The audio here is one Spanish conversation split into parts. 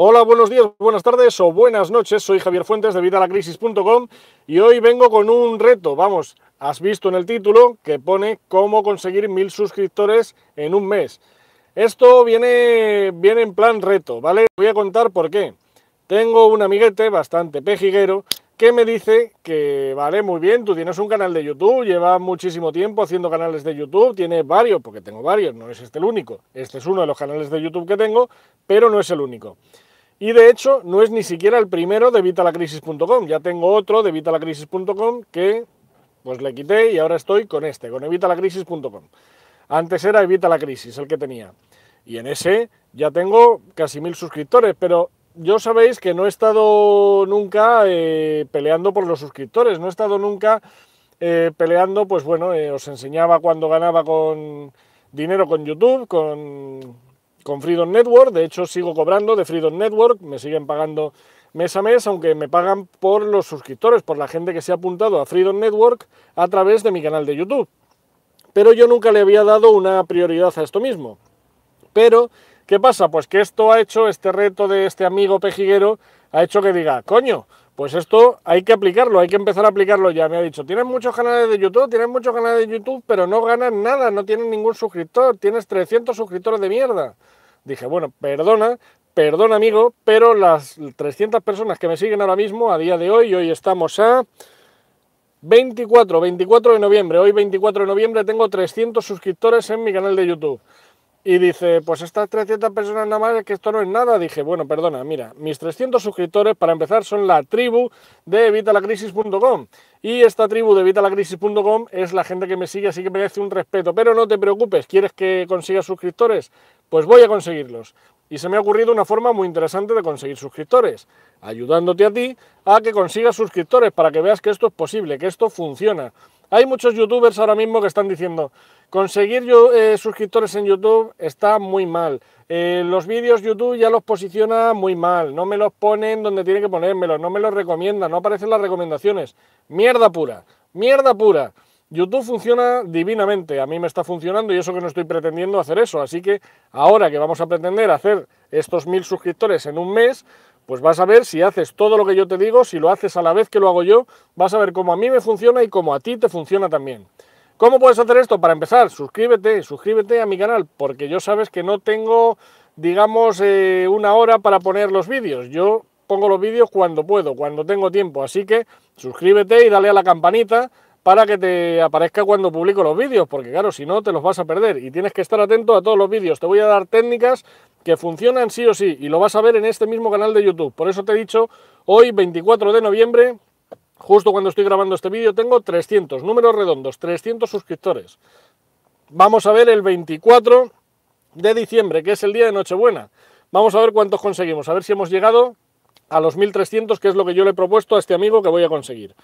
Hola, buenos días, buenas tardes o buenas noches. Soy Javier Fuentes de Vitalacrisis.com y hoy vengo con un reto. Vamos, has visto en el título que pone cómo conseguir mil suscriptores en un mes. Esto viene, viene en plan reto, ¿vale? Voy a contar por qué. Tengo un amiguete bastante pejiguero que me dice que, vale, muy bien, tú tienes un canal de YouTube, lleva muchísimo tiempo haciendo canales de YouTube, tiene varios, porque tengo varios, no es este el único. Este es uno de los canales de YouTube que tengo, pero no es el único. Y de hecho, no es ni siquiera el primero de Evitalacrisis.com. Ya tengo otro de Evitalacrisis.com que pues le quité y ahora estoy con este, con Evitalacrisis.com. Antes era Evita la Crisis el que tenía. Y en ese ya tengo casi mil suscriptores, pero yo sabéis que no he estado nunca eh, peleando por los suscriptores, no he estado nunca eh, peleando, pues bueno, eh, os enseñaba cuando ganaba con dinero con YouTube, con con Freedom Network, de hecho sigo cobrando de Freedom Network, me siguen pagando mes a mes, aunque me pagan por los suscriptores, por la gente que se ha apuntado a Freedom Network a través de mi canal de YouTube. Pero yo nunca le había dado una prioridad a esto mismo. Pero, ¿qué pasa? Pues que esto ha hecho, este reto de este amigo pejiguero, ha hecho que diga, coño, pues esto hay que aplicarlo, hay que empezar a aplicarlo ya. Me ha dicho, tienes muchos canales de YouTube, tienes muchos canales de YouTube, pero no ganas nada, no tienes ningún suscriptor, tienes 300 suscriptores de mierda. Dije, bueno, perdona, perdona amigo, pero las 300 personas que me siguen ahora mismo, a día de hoy, hoy estamos a 24, 24 de noviembre, hoy 24 de noviembre tengo 300 suscriptores en mi canal de YouTube. Y dice, pues estas 300 personas nada más, que esto no es nada. Dije, bueno, perdona, mira, mis 300 suscriptores, para empezar, son la tribu de evitalacrisis.com. Y esta tribu de evitalacrisis.com es la gente que me sigue, así que merece un respeto. Pero no te preocupes, ¿quieres que consiga suscriptores? Pues voy a conseguirlos. Y se me ha ocurrido una forma muy interesante de conseguir suscriptores, ayudándote a ti a que consigas suscriptores para que veas que esto es posible, que esto funciona. Hay muchos youtubers ahora mismo que están diciendo, conseguir eh, suscriptores en YouTube está muy mal. Eh, los vídeos YouTube ya los posiciona muy mal, no me los ponen donde tiene que ponérmelos, no me los recomienda, no aparecen las recomendaciones. Mierda pura, mierda pura. YouTube funciona divinamente, a mí me está funcionando y eso que no estoy pretendiendo hacer eso, así que ahora que vamos a pretender hacer estos mil suscriptores en un mes, pues vas a ver si haces todo lo que yo te digo, si lo haces a la vez que lo hago yo, vas a ver cómo a mí me funciona y cómo a ti te funciona también. ¿Cómo puedes hacer esto? Para empezar, suscríbete, suscríbete a mi canal, porque yo sabes que no tengo, digamos, eh, una hora para poner los vídeos. Yo pongo los vídeos cuando puedo, cuando tengo tiempo, así que suscríbete y dale a la campanita para que te aparezca cuando publico los vídeos, porque claro, si no te los vas a perder y tienes que estar atento a todos los vídeos. Te voy a dar técnicas que funcionan sí o sí y lo vas a ver en este mismo canal de YouTube. Por eso te he dicho, hoy 24 de noviembre, justo cuando estoy grabando este vídeo, tengo 300, números redondos, 300 suscriptores. Vamos a ver el 24 de diciembre, que es el día de Nochebuena. Vamos a ver cuántos conseguimos, a ver si hemos llegado a los 1300, que es lo que yo le he propuesto a este amigo que voy a conseguir.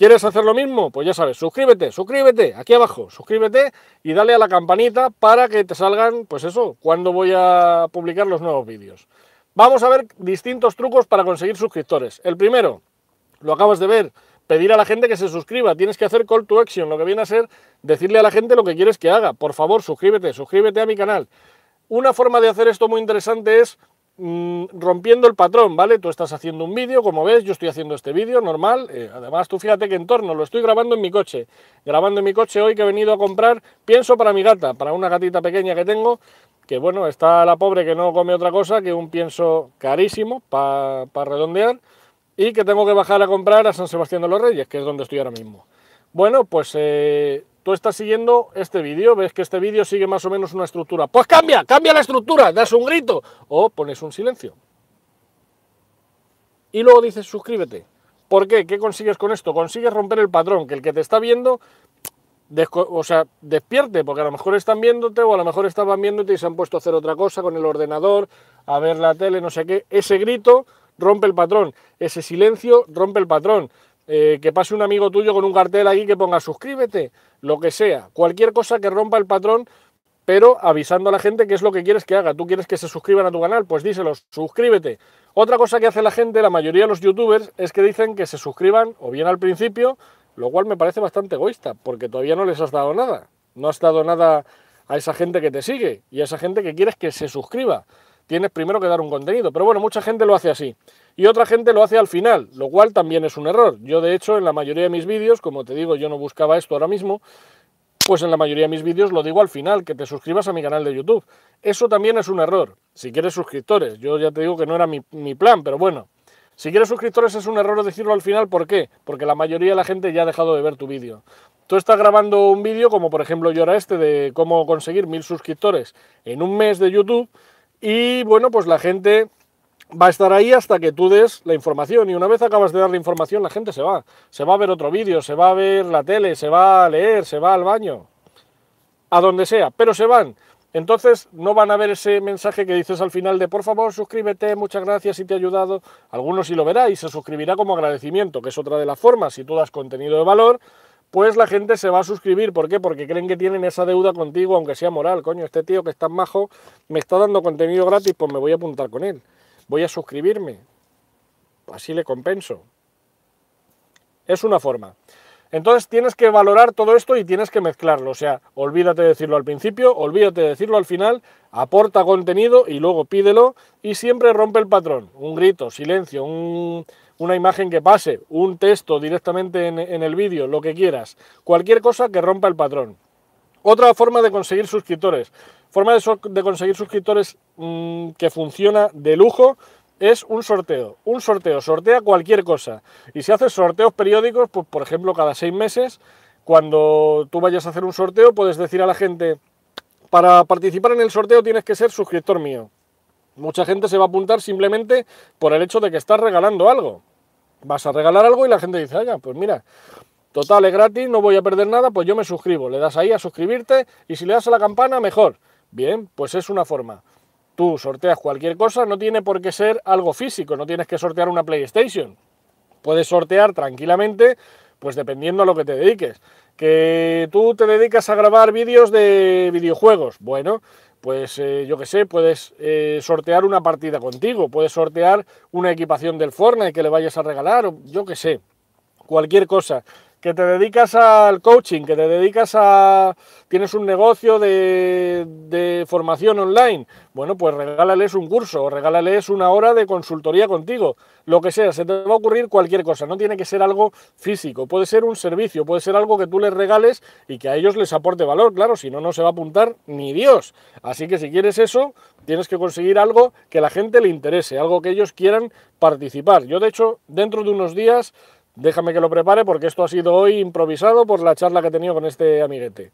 ¿Quieres hacer lo mismo? Pues ya sabes, suscríbete, suscríbete, aquí abajo, suscríbete y dale a la campanita para que te salgan, pues eso, cuando voy a publicar los nuevos vídeos. Vamos a ver distintos trucos para conseguir suscriptores. El primero, lo acabas de ver, pedir a la gente que se suscriba. Tienes que hacer call to action, lo que viene a ser decirle a la gente lo que quieres que haga. Por favor, suscríbete, suscríbete a mi canal. Una forma de hacer esto muy interesante es Mm, rompiendo el patrón, ¿vale? Tú estás haciendo un vídeo, como ves, yo estoy haciendo este vídeo normal. Eh, además, tú fíjate que en torno, lo estoy grabando en mi coche. Grabando en mi coche hoy que he venido a comprar pienso para mi gata, para una gatita pequeña que tengo, que bueno, está la pobre que no come otra cosa que un pienso carísimo para redondear y que tengo que bajar a comprar a San Sebastián de los Reyes, que es donde estoy ahora mismo. Bueno, pues eh, tú estás siguiendo este vídeo, ves que este vídeo sigue más o menos una estructura. Pues cambia, cambia la estructura, das un grito o pones un silencio. Y luego dices suscríbete. ¿Por qué? ¿Qué consigues con esto? Consigues romper el patrón, que el que te está viendo, o sea, despierte, porque a lo mejor están viéndote o a lo mejor estaban viéndote y se han puesto a hacer otra cosa con el ordenador, a ver la tele, no sé qué. Ese grito rompe el patrón, ese silencio rompe el patrón. Eh, que pase un amigo tuyo con un cartel ahí que ponga suscríbete, lo que sea, cualquier cosa que rompa el patrón, pero avisando a la gente qué es lo que quieres que haga. Tú quieres que se suscriban a tu canal, pues díselos, suscríbete. Otra cosa que hace la gente, la mayoría de los youtubers, es que dicen que se suscriban o bien al principio, lo cual me parece bastante egoísta, porque todavía no les has dado nada. No has dado nada a esa gente que te sigue y a esa gente que quieres que se suscriba. tienes primero que dar un contenido. Pero bueno, mucha gente lo hace así. Y otra gente lo hace al final, lo cual también es un error. Yo, de hecho, en la mayoría de mis vídeos, como te digo, yo no buscaba esto ahora mismo, pues en la mayoría de mis vídeos lo digo al final, que te suscribas a mi canal de YouTube. Eso también es un error, si quieres suscriptores. Yo ya te digo que no era mi, plan, pero bueno. Si quieres suscriptores es un error decirlo al final, ¿por qué? Porque la mayoría de la gente ya ha dejado de ver tu vídeo. Tú estás grabando un vídeo, como por ejemplo yo era este, de cómo conseguir mil suscriptores en un mes de YouTube, y bueno, pues la gente va a estar ahí hasta que tú des la información y una vez acabas de dar la información la gente se va, se va a ver otro vídeo, se va a ver la tele, se va a leer, se va al baño, a donde sea, pero se van. Entonces no van a ver ese mensaje que dices al final de por favor suscríbete, muchas gracias si te ha ayudado. Algunos sí lo verá y se suscribirá como agradecimiento, que es otra de las formas. Si tú das contenido de valor, pues la gente se va a suscribir. ¿Por qué? Porque creen que tienen esa deuda contigo, aunque sea moral. Coño, este tío que es tan majo me está dando contenido gratis, pues me voy a apuntar con él voy a suscribirme, así le compenso. Es una forma. Entonces tienes que valorar todo esto y tienes que mezclarlo. O sea, olvídate de decirlo al principio, olvídate de decirlo al final, aporta contenido y luego pídelo y siempre rompe el patrón. Un grito, silencio, una imagen que pase, un texto directamente en, el vídeo, lo que quieras. Cualquier cosa que rompa el patrón. Otra forma de conseguir suscriptores. Forma de, conseguir suscriptores mm, que funciona de lujo es un sorteo. Un sorteo, sortea cualquier cosa. Y si haces sorteos periódicos, pues por ejemplo cada seis meses, cuando tú vayas a hacer un sorteo, puedes decir a la gente, para participar en el sorteo tienes que ser suscriptor mío. Mucha gente se va a apuntar simplemente por el hecho de que estás regalando algo. Vas a regalar algo y la gente dice, oiga, pues mira, total es gratis, no voy a perder nada, pues yo me suscribo. Le das ahí a suscribirte y si le das a la campana, mejor. Bien, pues es una forma. Tú sorteas cualquier cosa, no tiene por qué ser algo físico, no tienes que sortear una PlayStation. Puedes sortear tranquilamente, pues dependiendo a lo que te dediques. Que tú te dedicas a grabar vídeos de videojuegos, bueno, pues eh, yo qué sé, puedes eh, sortear una partida contigo, puedes sortear una equipación del Fortnite que le vayas a regalar, yo qué sé, cualquier cosa que te dedicas al coaching, que te dedicas a... tienes un negocio de, formación online, bueno, pues regálales un curso, regálales una hora de consultoría contigo, lo que sea, se te va a ocurrir cualquier cosa, no tiene que ser algo físico, puede ser un servicio, puede ser algo que tú les regales y que a ellos les aporte valor, claro, si no, no se va a apuntar ni Dios. Así que si quieres eso, tienes que conseguir algo que a la gente le interese, algo que ellos quieran participar. Yo, de hecho, dentro de unos días Déjame que lo prepare porque esto ha sido hoy improvisado por la charla que he tenido con este amiguete.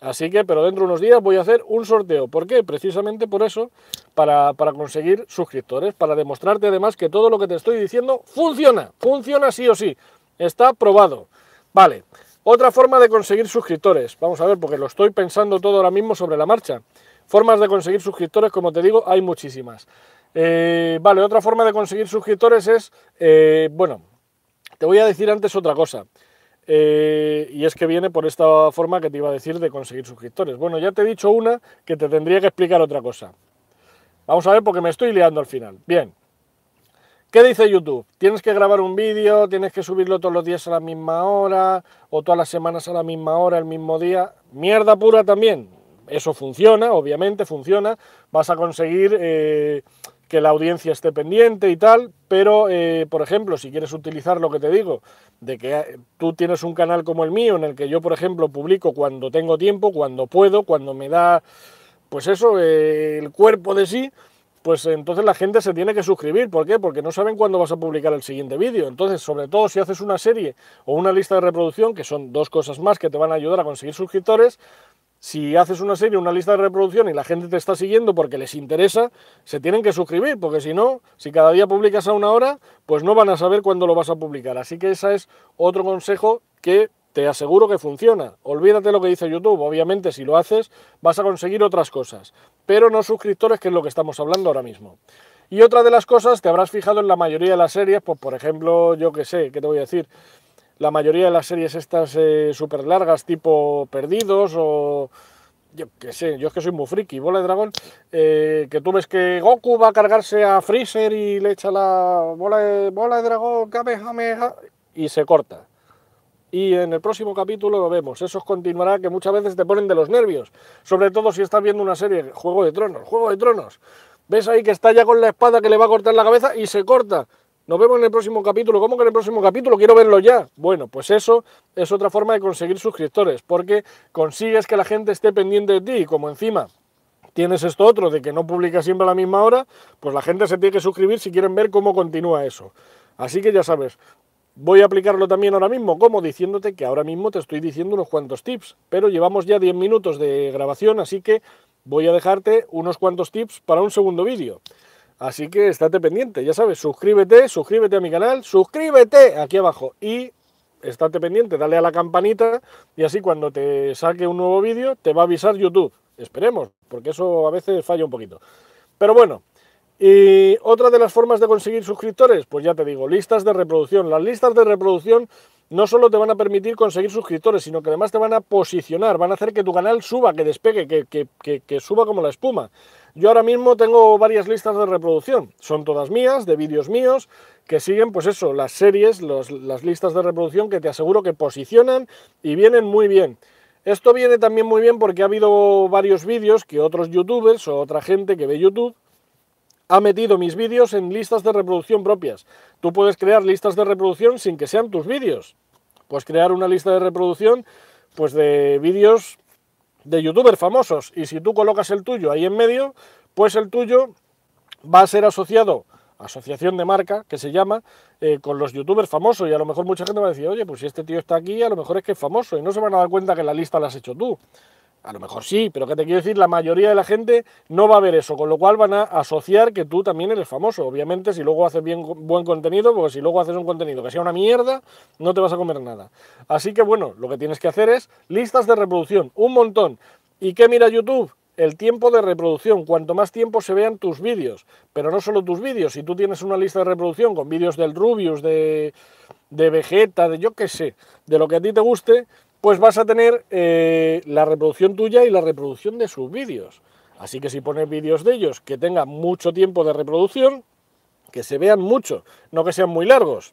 Así que, pero dentro de unos días voy a hacer un sorteo. ¿Por qué? Precisamente por eso, para, conseguir suscriptores, para demostrarte además que todo lo que te estoy diciendo funciona, funciona sí o sí, está probado. Vale, otra forma de conseguir suscriptores, vamos a ver, porque lo estoy pensando todo ahora mismo sobre la marcha. Formas de conseguir suscriptores, como te digo, hay muchísimas. Eh, vale, otra forma de conseguir suscriptores es, eh, bueno, te voy a decir antes otra cosa. Eh, y es que viene por esta forma que te iba a decir de conseguir suscriptores. Bueno, ya te he dicho una que te tendría que explicar otra cosa. Vamos a ver porque me estoy liando al final. Bien. ¿Qué dice YouTube? Tienes que grabar un vídeo, tienes que subirlo todos los días a la misma hora o todas las semanas a la misma hora, el mismo día. Mierda pura también. Eso funciona, obviamente funciona. Vas a conseguir... Eh, que la audiencia esté pendiente y tal, pero, eh, por ejemplo, si quieres utilizar lo que te digo, de que eh, tú tienes un canal como el mío, en el que yo, por ejemplo, publico cuando tengo tiempo, cuando puedo, cuando me da, pues eso, eh, el cuerpo de sí, pues entonces la gente se tiene que suscribir. ¿Por qué? Porque no saben cuándo vas a publicar el siguiente vídeo. Entonces, sobre todo si haces una serie o una lista de reproducción, que son dos cosas más que te van a ayudar a conseguir suscriptores, si haces una serie, una lista de reproducción y la gente te está siguiendo porque les interesa, se tienen que suscribir, porque si no, si cada día publicas a una hora, pues no van a saber cuándo lo vas a publicar. Así que ese es otro consejo que te aseguro que funciona. Olvídate lo que dice YouTube. Obviamente, si lo haces, vas a conseguir otras cosas, pero no suscriptores, que es lo que estamos hablando ahora mismo. Y otra de las cosas, te habrás fijado en la mayoría de las series, pues por ejemplo, yo que sé, ¿qué te voy a decir? La mayoría de las series estas eh, súper largas, tipo Perdidos o... Yo qué sé, yo es que soy muy friki, bola de dragón, eh, que tú ves que Goku va a cargarse a Freezer y le echa la bola de, bola de dragón, Kamehameha, y se corta. Y en el próximo capítulo lo vemos. Eso continuará que muchas veces te ponen de los nervios. Sobre todo si estás viendo una serie, Juego de Tronos, Juego de Tronos. ves ahí que está ya con la espada que le va a cortar la cabeza y se corta. Nos vemos en el próximo capítulo. ¿Cómo que en el próximo capítulo? Quiero verlo ya. Bueno, pues eso es otra forma de conseguir suscriptores, porque consigues que la gente esté pendiente de ti y como encima tienes esto otro de que no publicas siempre a la misma hora, pues la gente se tiene que suscribir si quieren ver cómo continúa eso. Así que ya sabes, voy a aplicarlo también ahora mismo, como diciéndote que ahora mismo te estoy diciendo unos cuantos tips, pero llevamos ya 10 minutos de grabación, así que voy a dejarte unos cuantos tips para un segundo vídeo. Así que estate pendiente, ya sabes, suscríbete, suscríbete a mi canal, suscríbete aquí abajo y estate pendiente, dale a la campanita y así cuando te saque un nuevo vídeo te va a avisar YouTube. Esperemos, porque eso a veces falla un poquito. Pero bueno, y otra de las formas de conseguir suscriptores, pues ya te digo, listas de reproducción. Las listas de reproducción no solo te van a permitir conseguir suscriptores, sino que además te van a posicionar, van a hacer que tu canal suba, que despegue, que, suba como la espuma. Yo ahora mismo tengo varias listas de reproducción, son todas mías, de vídeos míos, que siguen, pues eso, las series, las listas de reproducción que te aseguro que posicionan y vienen muy bien. Esto viene también muy bien porque ha habido varios vídeos que otros youtubers o otra gente que ve YouTube ha metido mis vídeos en listas de reproducción propias. Tú puedes crear listas de reproducción sin que sean tus vídeos. Puedes crear una lista de reproducción pues de vídeos de youtubers famosos y si tú colocas el tuyo ahí en medio, pues el tuyo va a ser asociado, asociación de marca que se llama, eh, con los youtubers famosos y a lo mejor mucha gente va a decir, oye, pues si este tío está aquí, a lo mejor es que es famoso y no se van a dar cuenta que la lista la has hecho tú. A lo mejor sí, pero que te quiero decir, la mayoría de la gente no va a ver eso, con lo cual van a asociar que tú también eres famoso. Obviamente, si luego haces bien, buen contenido, porque si luego haces un contenido que sea una mierda, no te vas a comer nada. Así que bueno, lo que tienes que hacer es listas de reproducción, un montón. ¿Y qué mira YouTube? El tiempo de reproducción, cuanto más tiempo se vean tus vídeos, pero no solo tus vídeos, si tú tienes una lista de reproducción con vídeos del Rubius, de, de Vegeta, de yo qué sé, de lo que a ti te guste, pues vas a tener eh, la reproducción tuya y la reproducción de sus vídeos. Así que si pones vídeos de ellos que tengan mucho tiempo de reproducción, que se vean mucho, no que sean muy largos.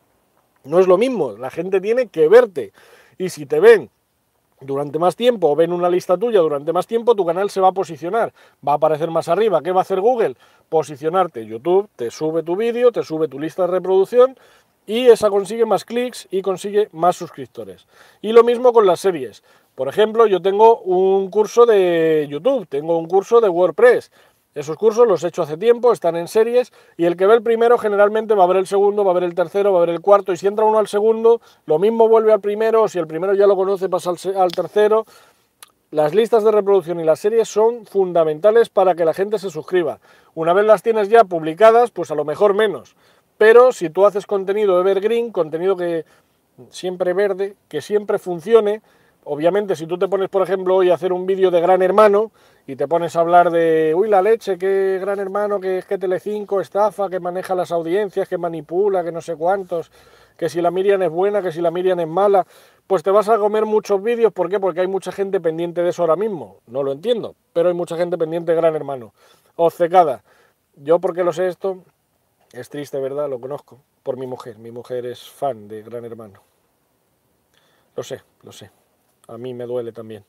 No es lo mismo, la gente tiene que verte. Y si te ven durante más tiempo o ven una lista tuya durante más tiempo, tu canal se va a posicionar, va a aparecer más arriba. ¿Qué va a hacer Google? Posicionarte. YouTube te sube tu vídeo, te sube tu lista de reproducción y esa consigue más clics y consigue más suscriptores. Y lo mismo con las series. Por ejemplo, yo tengo un curso de YouTube, tengo un curso de WordPress. Esos cursos los he hecho hace tiempo, están en series y el que ve el primero generalmente va a ver el segundo, va a ver el tercero, va a ver el cuarto y si entra uno al segundo, lo mismo vuelve al primero, si el primero ya lo conoce pasa al, al tercero. Las listas de reproducción y las series son fundamentales para que la gente se suscriba. Una vez las tienes ya publicadas, pues a lo mejor menos. Pero si tú haces contenido evergreen, contenido que siempre verde, que siempre funcione, obviamente si tú te pones, por ejemplo, hoy a hacer un vídeo de Gran Hermano y te pones a hablar de, uy, la leche, que Gran Hermano, que es que Telecinco estafa, que maneja las audiencias, que manipula, que no sé cuántos, que si la Miriam es buena, que si la Miriam es mala, pues te vas a comer muchos vídeos. ¿Por qué? Porque hay mucha gente pendiente de eso ahora mismo. No lo entiendo, pero hay mucha gente pendiente de Gran Hermano. Obcecada. ¿Yo por qué lo sé esto? Es triste, ¿verdad? Lo conozco por mi mujer. Mi mujer es fan de Gran Hermano. Lo sé, lo sé. A mí me duele también.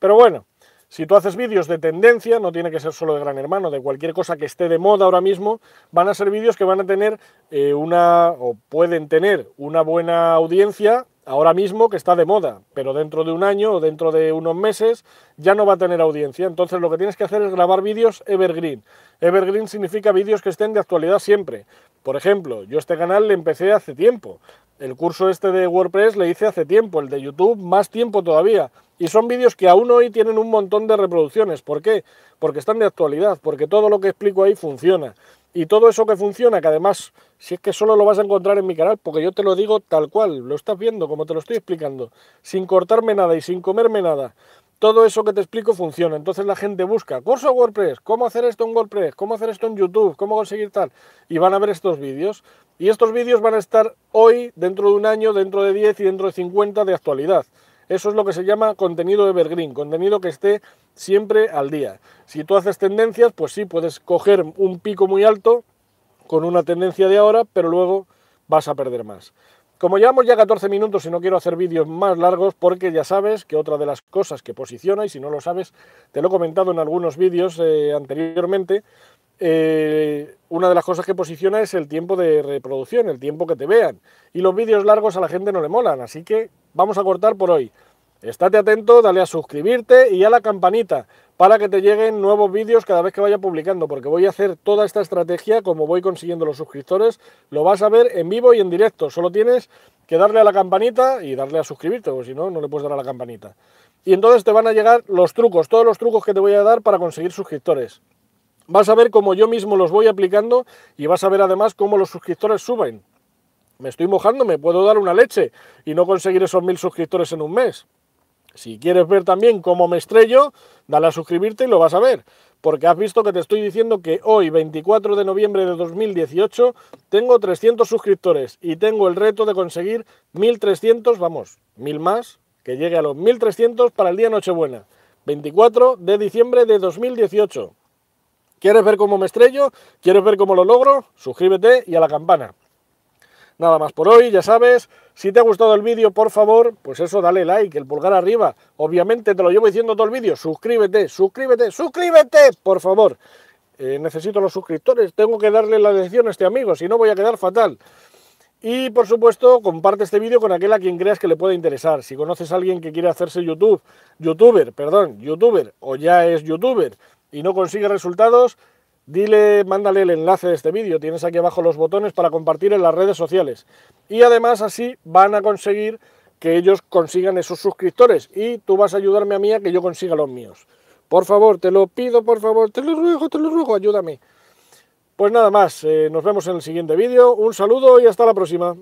Pero bueno, si tú haces vídeos de tendencia, no tiene que ser solo de Gran Hermano, de cualquier cosa que esté de moda ahora mismo, van a ser vídeos que van a tener eh, una, o pueden tener una buena audiencia ahora mismo que está de moda, pero dentro de un año o dentro de unos meses ya no va a tener audiencia. Entonces lo que tienes que hacer es grabar vídeos evergreen. Evergreen significa vídeos que estén de actualidad siempre. Por ejemplo, yo este canal le empecé hace tiempo. El curso este de WordPress le hice hace tiempo, el de YouTube más tiempo todavía. Y son vídeos que aún hoy tienen un montón de reproducciones. ¿Por qué? Porque están de actualidad, porque todo lo que explico ahí funciona. Y todo eso que funciona, que además, si es que solo lo vas a encontrar en mi canal, porque yo te lo digo tal cual, lo estás viendo, como te lo estoy explicando, sin cortarme nada y sin comerme nada. Todo eso que te explico funciona. Entonces la gente busca curso WordPress, cómo hacer esto en WordPress, cómo hacer esto en YouTube, cómo conseguir tal. Y van a ver estos vídeos. Y estos vídeos van a estar hoy, dentro de un año, dentro de 10 y dentro de 50 de actualidad. Eso es lo que se llama contenido evergreen, contenido que esté siempre al día. Si tú haces tendencias, pues sí, puedes coger un pico muy alto con una tendencia de ahora, pero luego vas a perder más. Como llevamos ya 14 minutos y no quiero hacer vídeos más largos porque ya sabes que otra de las cosas que posiciona, y si no lo sabes, te lo he comentado en algunos vídeos eh, anteriormente, eh, una de las cosas que posiciona es el tiempo de reproducción, el tiempo que te vean. Y los vídeos largos a la gente no le molan, así que vamos a cortar por hoy. Estate atento, dale a suscribirte y a la campanita para que te lleguen nuevos vídeos cada vez que vaya publicando, porque voy a hacer toda esta estrategia como voy consiguiendo los suscriptores, lo vas a ver en vivo y en directo, solo tienes que darle a la campanita y darle a suscribirte, porque si no, no le puedes dar a la campanita. Y entonces te van a llegar los trucos, todos los trucos que te voy a dar para conseguir suscriptores. Vas a ver cómo yo mismo los voy aplicando y vas a ver además cómo los suscriptores suben. Me estoy mojando, me puedo dar una leche y no conseguir esos mil suscriptores en un mes. Si quieres ver también cómo me estrello, dale a suscribirte y lo vas a ver. Porque has visto que te estoy diciendo que hoy, 24 de noviembre de 2018, tengo 300 suscriptores y tengo el reto de conseguir 1300, vamos, mil más, que llegue a los 1300 para el día Nochebuena. 24 de diciembre de 2018. ¿Quieres ver cómo me estrello? ¿Quieres ver cómo lo logro? Suscríbete y a la campana. Nada más por hoy, ya sabes, si te ha gustado el vídeo, por favor, pues eso, dale like, el pulgar arriba. Obviamente te lo llevo diciendo todo el vídeo, suscríbete, suscríbete, suscríbete, por favor. Eh, necesito los suscriptores, tengo que darle la lección a este amigo, si no voy a quedar fatal. Y por supuesto, comparte este vídeo con aquel a quien creas que le pueda interesar. Si conoces a alguien que quiere hacerse YouTube, youtuber, perdón, youtuber, o ya es youtuber y no consigue resultados, Dile, mándale el enlace de este vídeo, tienes aquí abajo los botones para compartir en las redes sociales. Y además así van a conseguir que ellos consigan esos suscriptores y tú vas a ayudarme a mí a que yo consiga los míos. Por favor, te lo pido, por favor, te lo ruego, te lo ruego, ayúdame. Pues nada más, eh, nos vemos en el siguiente vídeo, un saludo y hasta la próxima.